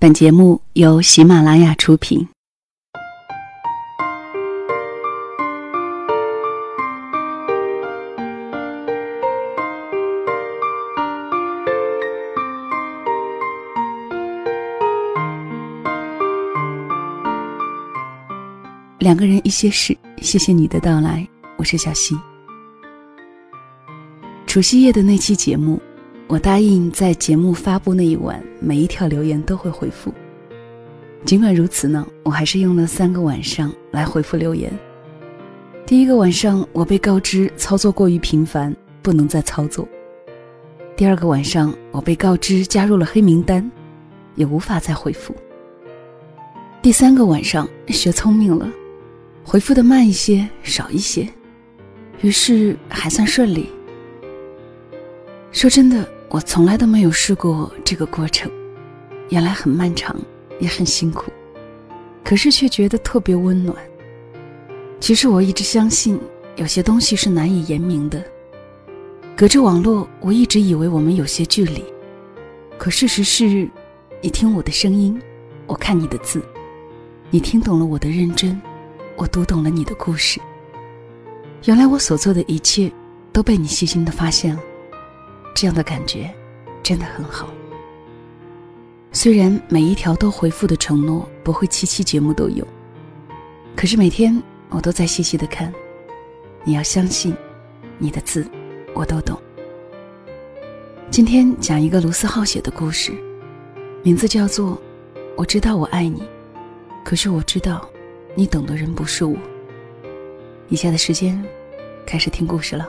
本节目由喜马拉雅出品。两个人一些事，谢谢你的到来，我是小溪。除夕夜的那期节目。我答应在节目发布那一晚，每一条留言都会回复。尽管如此呢，我还是用了三个晚上来回复留言。第一个晚上，我被告知操作过于频繁，不能再操作；第二个晚上，我被告知加入了黑名单，也无法再回复；第三个晚上，学聪明了，回复的慢一些，少一些，于是还算顺利。说真的。我从来都没有试过这个过程，原来很漫长，也很辛苦，可是却觉得特别温暖。其实我一直相信，有些东西是难以言明的。隔着网络，我一直以为我们有些距离，可事实是，你听我的声音，我看你的字，你听懂了我的认真，我读懂了你的故事。原来我所做的一切，都被你细心的发现了。这样的感觉真的很好。虽然每一条都回复的承诺不会期期节目都有，可是每天我都在细细的看。你要相信，你的字我都懂。今天讲一个卢思浩写的故事，名字叫做《我知道我爱你》，可是我知道你等的人不是我。以下的时间，开始听故事了。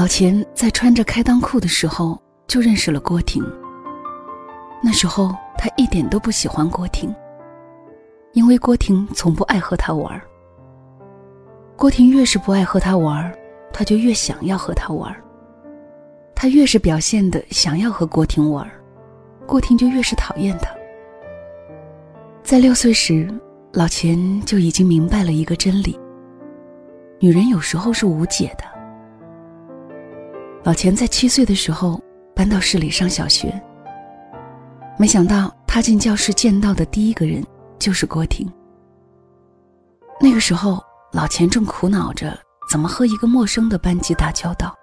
老钱在穿着开裆裤的时候就认识了郭婷。那时候他一点都不喜欢郭婷，因为郭婷从不爱和他玩。郭婷越是不爱和他玩，他就越想要和他玩。他越是表现的想要和郭婷玩，郭婷就越是讨厌他。在六岁时，老钱就已经明白了一个真理：女人有时候是无解的。老钱在七岁的时候搬到市里上小学。没想到踏进教室见到的第一个人就是郭婷。那个时候，老钱正苦恼着怎么和一个陌生的班级打交道。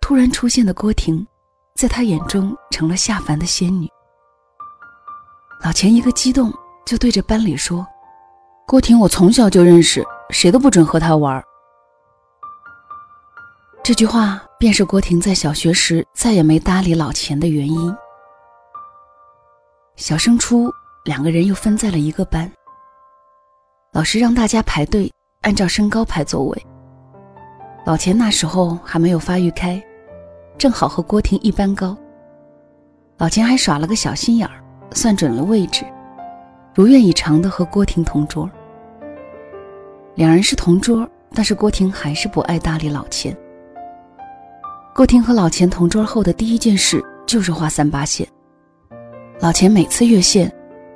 突然出现的郭婷，在他眼中成了下凡的仙女。老钱一个激动，就对着班里说：“郭婷，我从小就认识，谁都不准和她玩。”这句话便是郭婷在小学时再也没搭理老钱的原因。小升初，两个人又分在了一个班。老师让大家排队，按照身高排座位。老钱那时候还没有发育开，正好和郭婷一般高。老钱还耍了个小心眼儿，算准了位置，如愿以偿的和郭婷同桌。两人是同桌，但是郭婷还是不爱搭理老钱。郭婷和老钱同桌后的第一件事就是画三八线。老钱每次越线，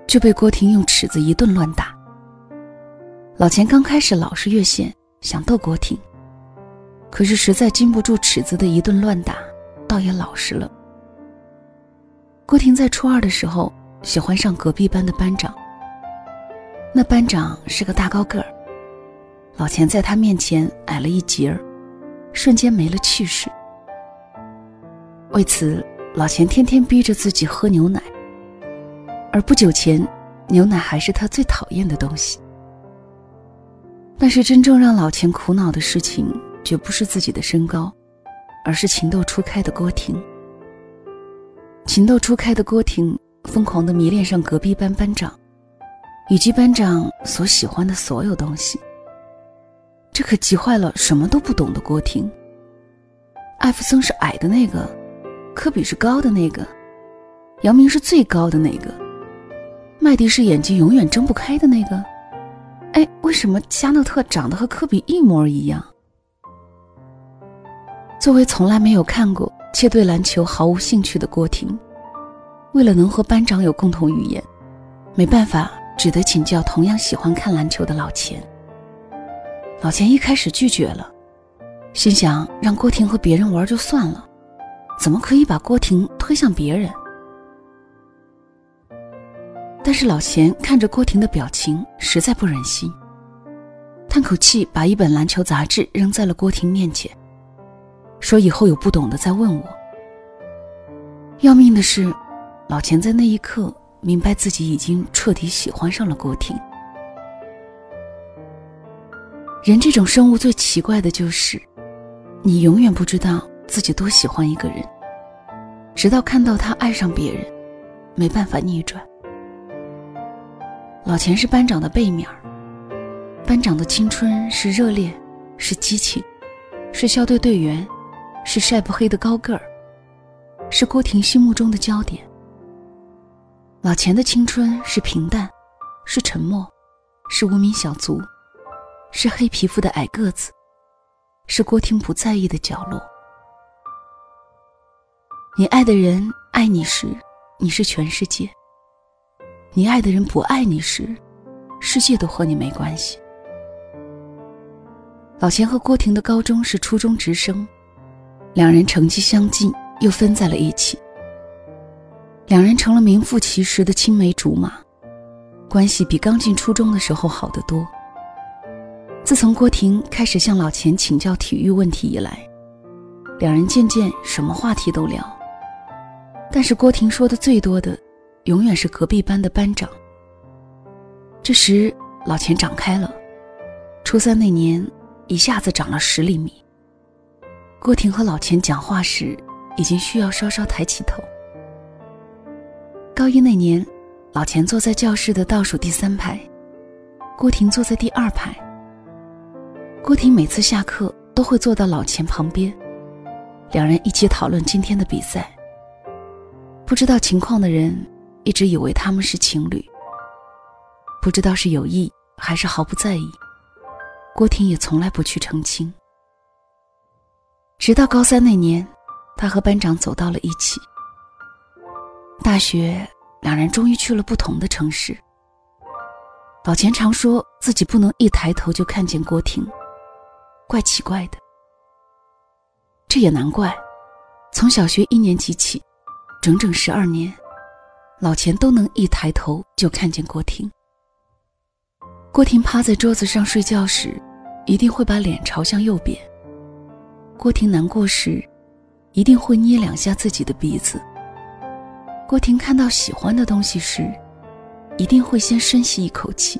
就被郭婷用尺子一顿乱打。老钱刚开始老是越线，想逗郭婷，可是实在经不住尺子的一顿乱打，倒也老实了。郭婷在初二的时候喜欢上隔壁班的班长。那班长是个大高个儿，老钱在他面前矮了一截儿，瞬间没了气势。为此，老钱天天逼着自己喝牛奶，而不久前，牛奶还是他最讨厌的东西。但是，真正让老钱苦恼的事情，绝不是自己的身高，而是情窦初开的郭婷。情窦初开的郭婷疯狂地迷恋上隔壁班班长，以及班长所喜欢的所有东西。这可急坏了什么都不懂的郭婷。艾弗森是矮的那个，科比是高的那个，姚明是最高的那个，麦迪是眼睛永远睁不开的那个。哎，为什么加诺特长得和科比一模一样？作为从来没有看过且对篮球毫无兴趣的郭婷，为了能和班长有共同语言，没办法，只得请教同样喜欢看篮球的老钱。老钱一开始拒绝了，心想让郭婷和别人玩就算了，怎么可以把郭婷推向别人？但是老钱看着郭婷的表情，实在不忍心，叹口气，把一本篮球杂志扔在了郭婷面前。说以后有不懂的再问我。要命的是，老钱在那一刻明白自己已经彻底喜欢上了郭婷。人这种生物最奇怪的就是，你永远不知道自己多喜欢一个人，直到看到他爱上别人，没办法逆转。老钱是班长的背面班长的青春是热烈，是激情，是校队队员。是晒不黑的高个儿，是郭婷心目中的焦点。老钱的青春是平淡，是沉默，是无名小卒，是黑皮肤的矮个子，是郭婷不在意的角落。你爱的人爱你时，你是全世界；你爱的人不爱你时，世界都和你没关系。老钱和郭婷的高中是初中直升。两人成绩相近，又分在了一起。两人成了名副其实的青梅竹马，关系比刚进初中的时候好得多。自从郭婷开始向老钱请教体育问题以来，两人渐渐什么话题都聊。但是郭婷说的最多的，永远是隔壁班的班长。这时老钱长开了，初三那年一下子长了十厘米。郭婷和老钱讲话时，已经需要稍稍抬起头。高一那年，老钱坐在教室的倒数第三排，郭婷坐在第二排。郭婷每次下课都会坐到老钱旁边，两人一起讨论今天的比赛。不知道情况的人一直以为他们是情侣，不知道是有意还是毫不在意。郭婷也从来不去澄清。直到高三那年，他和班长走到了一起。大学，两人终于去了不同的城市。老钱常说自己不能一抬头就看见郭婷，怪奇怪的。这也难怪，从小学一年级起，整整十二年，老钱都能一抬头就看见郭婷。郭婷趴在桌子上睡觉时，一定会把脸朝向右边。郭婷难过时，一定会捏两下自己的鼻子。郭婷看到喜欢的东西时，一定会先深吸一口气。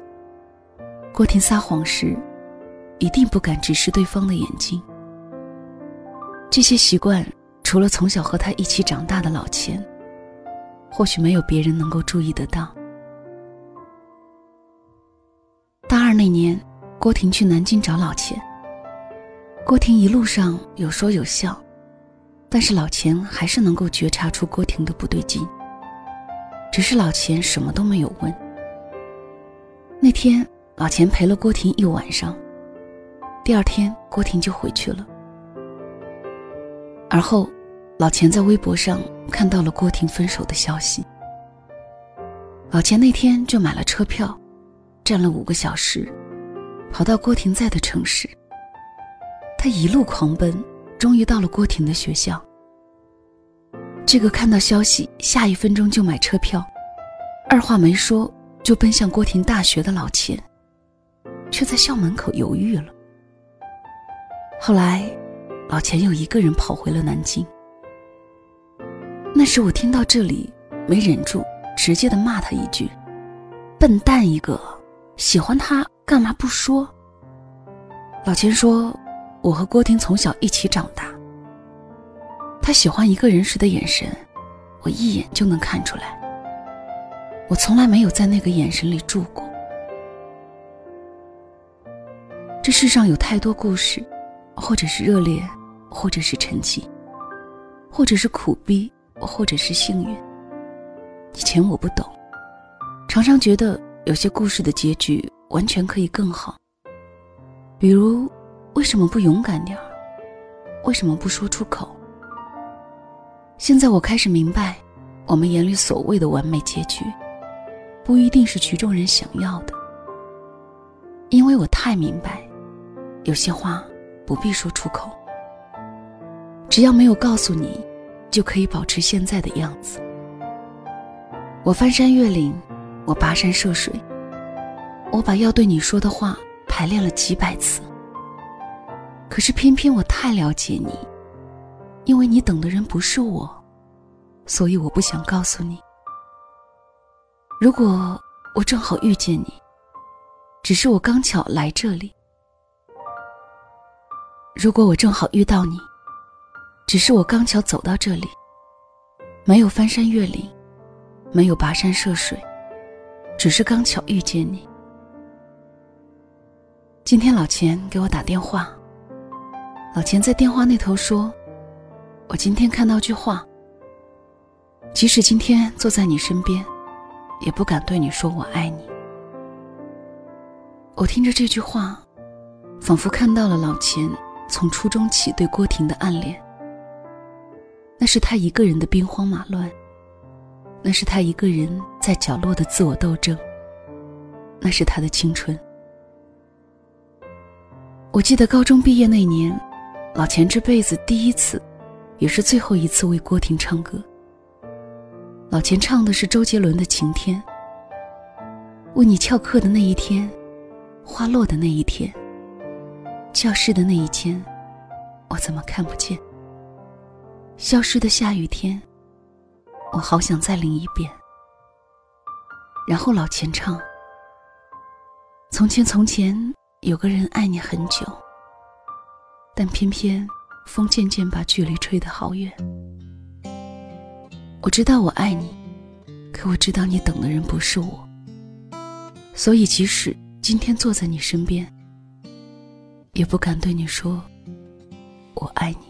郭婷撒谎时，一定不敢直视对方的眼睛。这些习惯，除了从小和他一起长大的老钱，或许没有别人能够注意得到。大二那年，郭婷去南京找老钱。郭婷一路上有说有笑，但是老钱还是能够觉察出郭婷的不对劲。只是老钱什么都没有问。那天老钱陪了郭婷一晚上，第二天郭婷就回去了。而后，老钱在微博上看到了郭婷分手的消息。老钱那天就买了车票，站了五个小时，跑到郭婷在的城市。他一路狂奔，终于到了郭婷的学校。这个看到消息，下一分钟就买车票，二话没说就奔向郭婷大学的老钱，却在校门口犹豫了。后来，老钱又一个人跑回了南京。那时我听到这里，没忍住，直接的骂他一句：“笨蛋一个，喜欢他干嘛不说？”老钱说。我和郭婷从小一起长大。他喜欢一个人时的眼神，我一眼就能看出来。我从来没有在那个眼神里住过。这世上有太多故事，或者是热烈，或者是沉寂，或者是苦逼，或者是幸运。以前我不懂，常常觉得有些故事的结局完全可以更好。比如，为什么不勇敢点儿？为什么不说出口？现在我开始明白，我们眼里所谓的完美结局，不一定是局中人想要的。因为我太明白。有些话不必说出口，只要没有告诉你，就可以保持现在的样子。我翻山越岭，我跋山涉水，我把要对你说的话排练了几百次。可是偏偏我太了解你，因为你等的人不是我，所以我不想告诉你。如果我正好遇见你，只是我刚巧来这里。如果我正好遇到你，只是我刚巧走到这里，没有翻山越岭，没有跋山涉水，只是刚巧遇见你。今天老钱给我打电话，老钱在电话那头说：“我今天看到句话，即使今天坐在你身边，也不敢对你说我爱你。”我听着这句话，仿佛看到了老钱。从初中起对郭婷的暗恋，那是他一个人的兵荒马乱，那是他一个人在角落的自我斗争，那是他的青春。我记得高中毕业那年，老钱这辈子第一次，也是最后一次为郭婷唱歌。老钱唱的是周杰伦的《晴天》。为你翘课的那一天，花落的那一天。教室的那一间，我怎么看不见？消失的下雨天，我好想再淋一遍。然后老钱唱：“从前从前有个人爱你很久，但偏偏风渐渐把距离吹得好远。我知道我爱你，可我知道你等的人不是我，所以即使今天坐在你身边。”也不敢对你说我爱你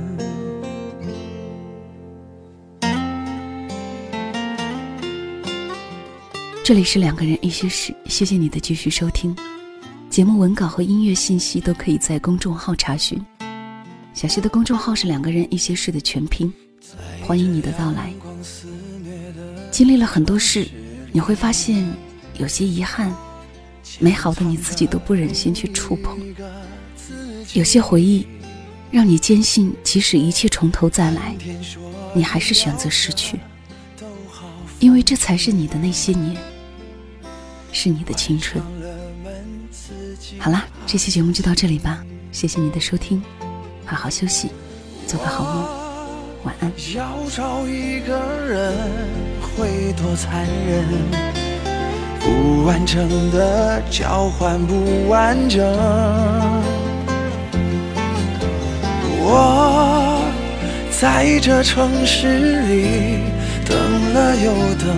这里是两个人一些事，谢谢你的继续收听。节目文稿和音乐信息都可以在公众号查询。小溪的公众号是两个人一些事的全拼，欢迎你的到来。经历了很多事，你会发现有些遗憾，美好的你自己都不忍心去触碰；有些回忆，让你坚信即使一切从头再来，你还是选择失去。因为这才是你的那些年，是你的青春。好啦，这期节目就到这里吧，谢谢你的收听，好好休息，做个好梦，晚安。要找一个人会多残忍，不完整的交换不完整。我在这城市里等了又等，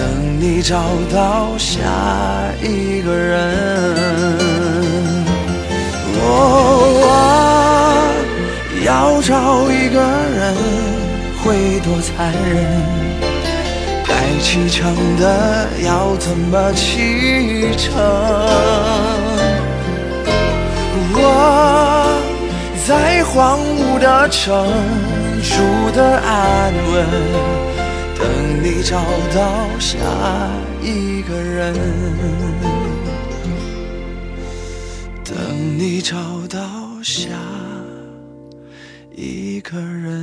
等你找到下一个人。哦，我要找一个人会多残忍，该启程的要怎么启程？我在荒芜的城住的安稳，等你找到下一个人，等你找到下一个人。